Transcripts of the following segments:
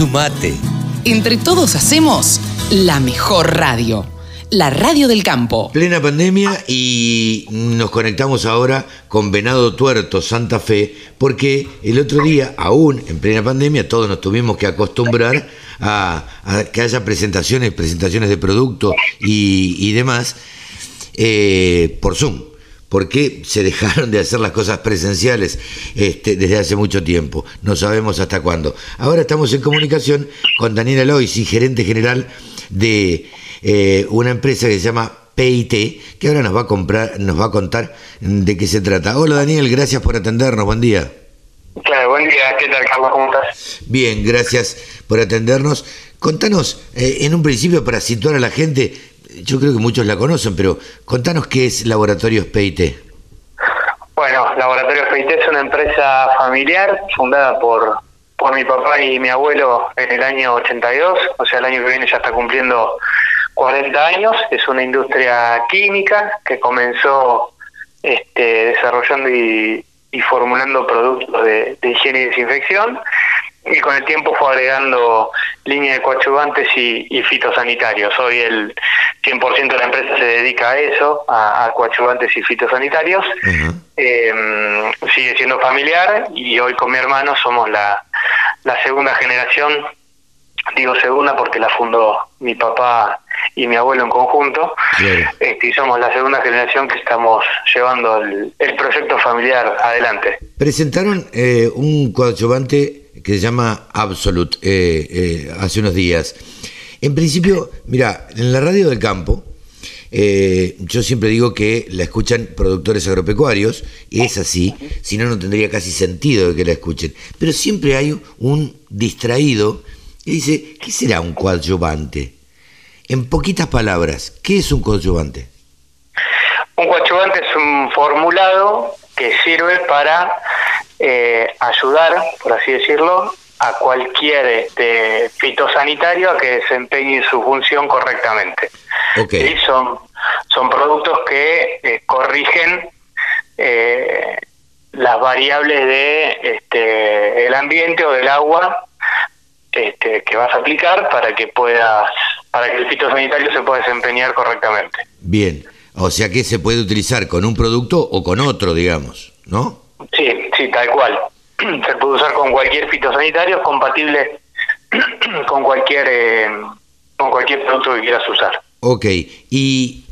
Sumate. Entre todos hacemos la mejor radio. La radio del campo. Plena pandemia y nos conectamos ahora con Venado Tuerto, Santa Fe, porque el otro día, aún en plena pandemia, todos nos tuvimos que acostumbrar a, que haya presentaciones, presentaciones de producto y, demás eh, por Zoom. Porque se dejaron de hacer las cosas presenciales este, desde hace mucho tiempo? No sabemos hasta cuándo. Ahora estamos en comunicación con Daniela Loisi, gerente general de eh, una empresa que se llama PIT, que ahora nos va a comprar, nos va a contar de qué se trata. Hola Daniel, gracias por atendernos, buen día. Claro, buen día, ¿qué tal Carlos? ¿Cómo estás? Bien, gracias por atendernos. Contanos, eh, en un principio, para situar a la gente, yo creo que muchos la conocen, pero contanos qué es Laboratorios PIT. Bueno, Laboratorios PIT es una empresa familiar fundada por, por mi papá y mi abuelo en el año 82, o sea, el año que viene ya está cumpliendo 40 años, es una industria química que comenzó este, desarrollando y, formulando productos de, higiene y desinfección y con el tiempo fue agregando línea de coadyuvantes y, fitosanitarios. Hoy el 100% de la empresa se dedica a eso, a, a coadyuvantes y fitosanitarios. Em, sigue siendo familiar y hoy con mi hermano somos la, la segunda generación digo segunda porque la fundó mi papá y mi abuelo en conjunto, este, y somos la segunda generación que estamos llevando el, proyecto familiar adelante. Presentaron eh, un coadyuvante se llama Absolute eh, eh, hace unos días. En principio, mira, en la radio del campo, yo siempre digo que la escuchan productores agropecuarios, y es así, si no, no tendría casi sentido que la escuchen. Pero siempre hay un distraído que dice, ¿qué será un coadyuvante? En poquitas palabras, ¿qué es un coadyuvante? Un coadyuvante es un formulado que sirve para eh, ayudar, por así decirlo, a cualquier este, fitosanitario a que desempeñe su función correctamente. Okay. Y son, son productos que eh, corrigen eh, las variables de este, el ambiente o del agua este, que vas a aplicar para que puedas para que el fitosanitario se pueda desempeñar correctamente. Bien, o sea que se puede utilizar con un producto o con otro, digamos, ¿no? Sí, sí, tal cual. Se puede usar con cualquier fitosanitario, es compatible con cualquier eh, con cualquier producto que quieras usar. Ok, ¿y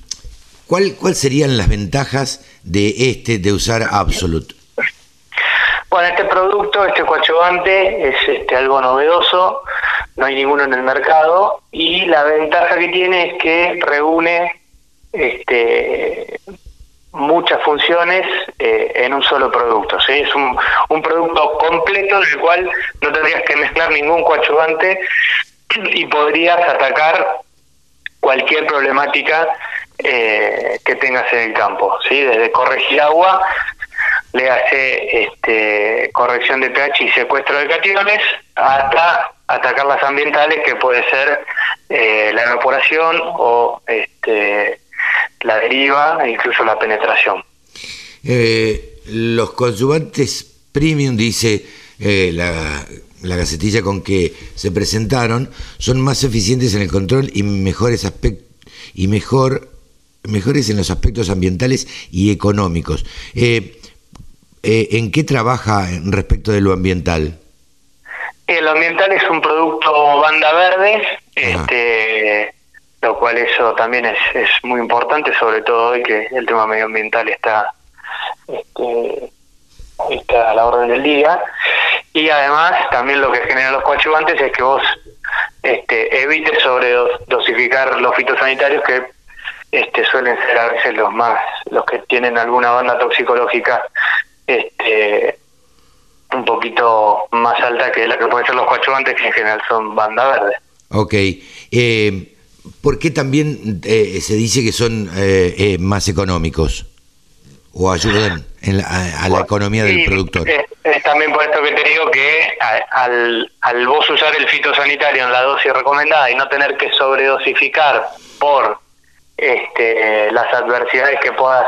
cuál, cuál serían las ventajas de este, de usar Absolute? Bueno, este producto, este coadyuvante, es este, algo novedoso, no hay ninguno en el mercado y la ventaja que tiene es que reúne este, muchas funciones eh, en un solo producto. ¿sí? Es un, un producto completo en el cual no tendrías que mezclar ningún coadyuvante y podrías atacar cualquier problemática eh, que tengas en el campo, ¿sí? desde corregir agua le hace este, corrección de pH y secuestro de cationes hasta atacar las ambientales que puede ser eh, la evaporación o este, la deriva e incluso la penetración. Eh, los coadyuvantes premium, dice eh, la, la gacetilla con que se presentaron, son más eficientes en el control y mejores aspectos y mejor mejores en los aspectos ambientales y económicos. Eh, eh, ¿en qué trabaja respecto de lo ambiental? El ambiental es un producto banda verde, este, lo cual eso también es, es muy importante, sobre todo hoy que el tema medioambiental está, este, está a la orden del día. Y además también lo que generan los coadyuvantes es que vos este, evites sobredosificar los fitosanitarios que este, suelen ser a veces los más, los que tienen alguna banda toxicológica este, un poquito más alta que la que pueden ser los coadyuvantes, que en general son banda verde. Ok. Eh, ¿Por qué también eh, se dice que son eh, eh, más económicos? ¿O ayudan en a, la economía del productor? Es, también por esto que te digo que al, al vos usar el fitosanitario en la dosis recomendada y no tener que sobredosificar por este, las adversidades que puedas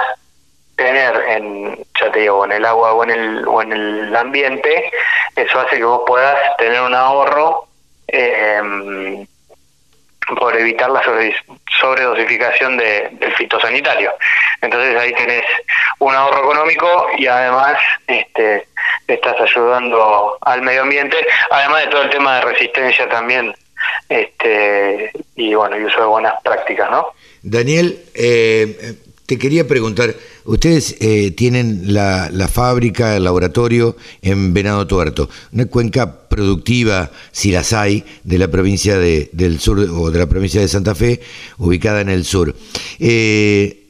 tener en, ya te digo, en el agua o en el, o en el ambiente, eso hace que vos puedas tener un ahorro eh, por evitar la sobredosificación de, del fitosanitario. Entonces ahí tenés un ahorro económico y además este, estás ayudando al medio ambiente, además de todo el tema de resistencia también este, y bueno, y uso de buenas prácticas, ¿no? Daniel, eh, te quería preguntar, ustedes eh, tienen la, la, fábrica, el laboratorio en Venado Tuerto, una cuenca productiva, si las hay, de la provincia de, del sur o de la provincia de Santa Fe, ubicada en el sur. Eh,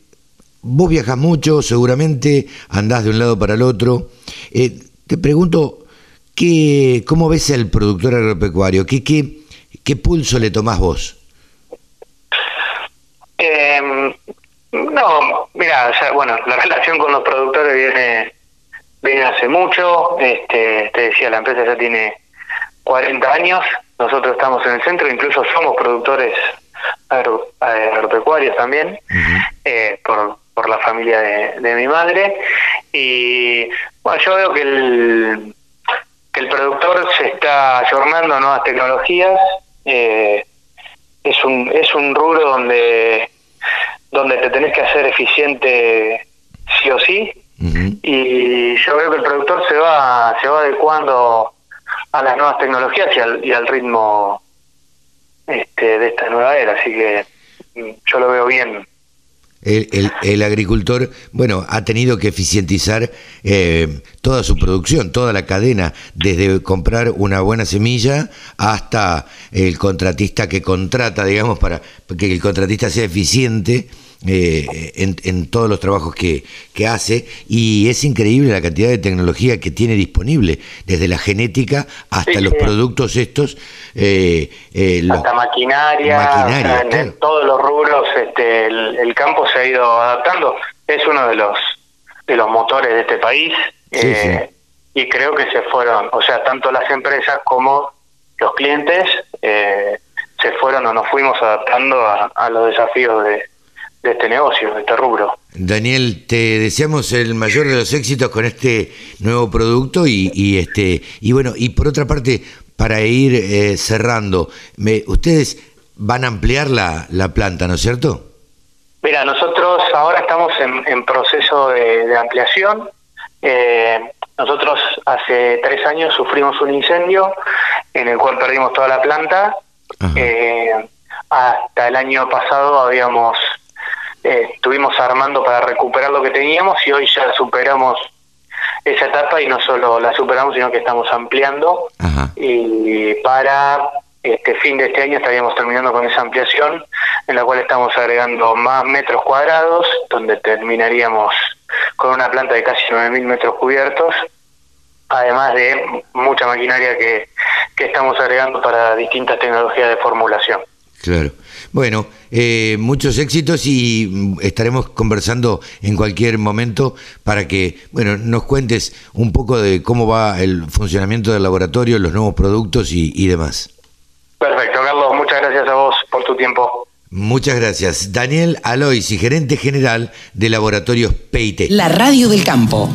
vos viajas mucho, seguramente andás de un lado para el otro. Eh, te pregunto, ¿qué, ¿cómo ves al productor agropecuario? ¿Qué, qué, qué pulso le tomás vos? Eh, no, mira, bueno, la relación con los productores viene viene hace mucho. Este, te decía, la empresa ya tiene 40 años. Nosotros estamos en el centro, incluso somos productores agropecuarios también, eh, por, por la familia de, de, mi madre. Y bueno, yo veo que el, que el productor se está ayornando a nuevas tecnologías. Eh, es un es un rubro donde donde te tenés que hacer eficiente sí o sí y yo veo que el productor se va se va adecuando a las nuevas tecnologías y al, y al ritmo este, de esta nueva era así que mm, yo lo veo bien. El, agricultor, bueno, ha tenido que eficientizar eh, toda su producción, toda la cadena, desde comprar una buena semilla hasta el contratista que contrata, digamos, para que el contratista sea eficiente eh, en, en, todos los trabajos que, que, hace y es increíble la cantidad de tecnología que tiene disponible, desde la genética hasta Sí, los sí. productos estos. eh, eh, los- hasta maquinaria, Maquinaria, o sea, en, claro. en todos los rubros este, el, el campo se ha ido adaptando es uno de los de los motores de este país Sí, eh, y creo que se fueron o sea tanto las empresas como los clientes eh, se fueron o nos fuimos adaptando a, a los desafíos de, de este negocio de este rubro Daniel, te deseamos el mayor de los éxitos con este nuevo producto y, y este y bueno y por otra parte para ir eh, cerrando, me, ustedes van a ampliar la, la planta, ¿no es cierto? Mira, nosotros ahora estamos en, en proceso de, de ampliación. Eh, nosotros hace tres años sufrimos un incendio en el cual perdimos toda la planta. Eh, hasta el año pasado habíamos eh, estuvimos armando para recuperar lo que teníamos y hoy ya superamos esa etapa y no solo la superamos sino que estamos ampliando Ajá. y para este fin de este año estaríamos terminando con esa ampliación en la cual estamos agregando más metros cuadrados donde terminaríamos con una planta de casi 9.000 metros cubiertos además de mucha maquinaria que, que estamos agregando para distintas tecnologías de formulación. Claro. Bueno, eh, muchos éxitos y mm, estaremos conversando en cualquier momento para que, bueno, nos cuentes un poco de cómo va el funcionamiento del laboratorio, los nuevos productos y, y demás. Perfecto, Carlos, muchas gracias a vos por tu tiempo. Muchas gracias. Daniel Alois, y gerente general de Laboratorios Peite. La radio del campo.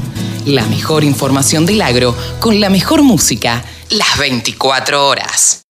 La mejor información del agro con la mejor música las 24 horas.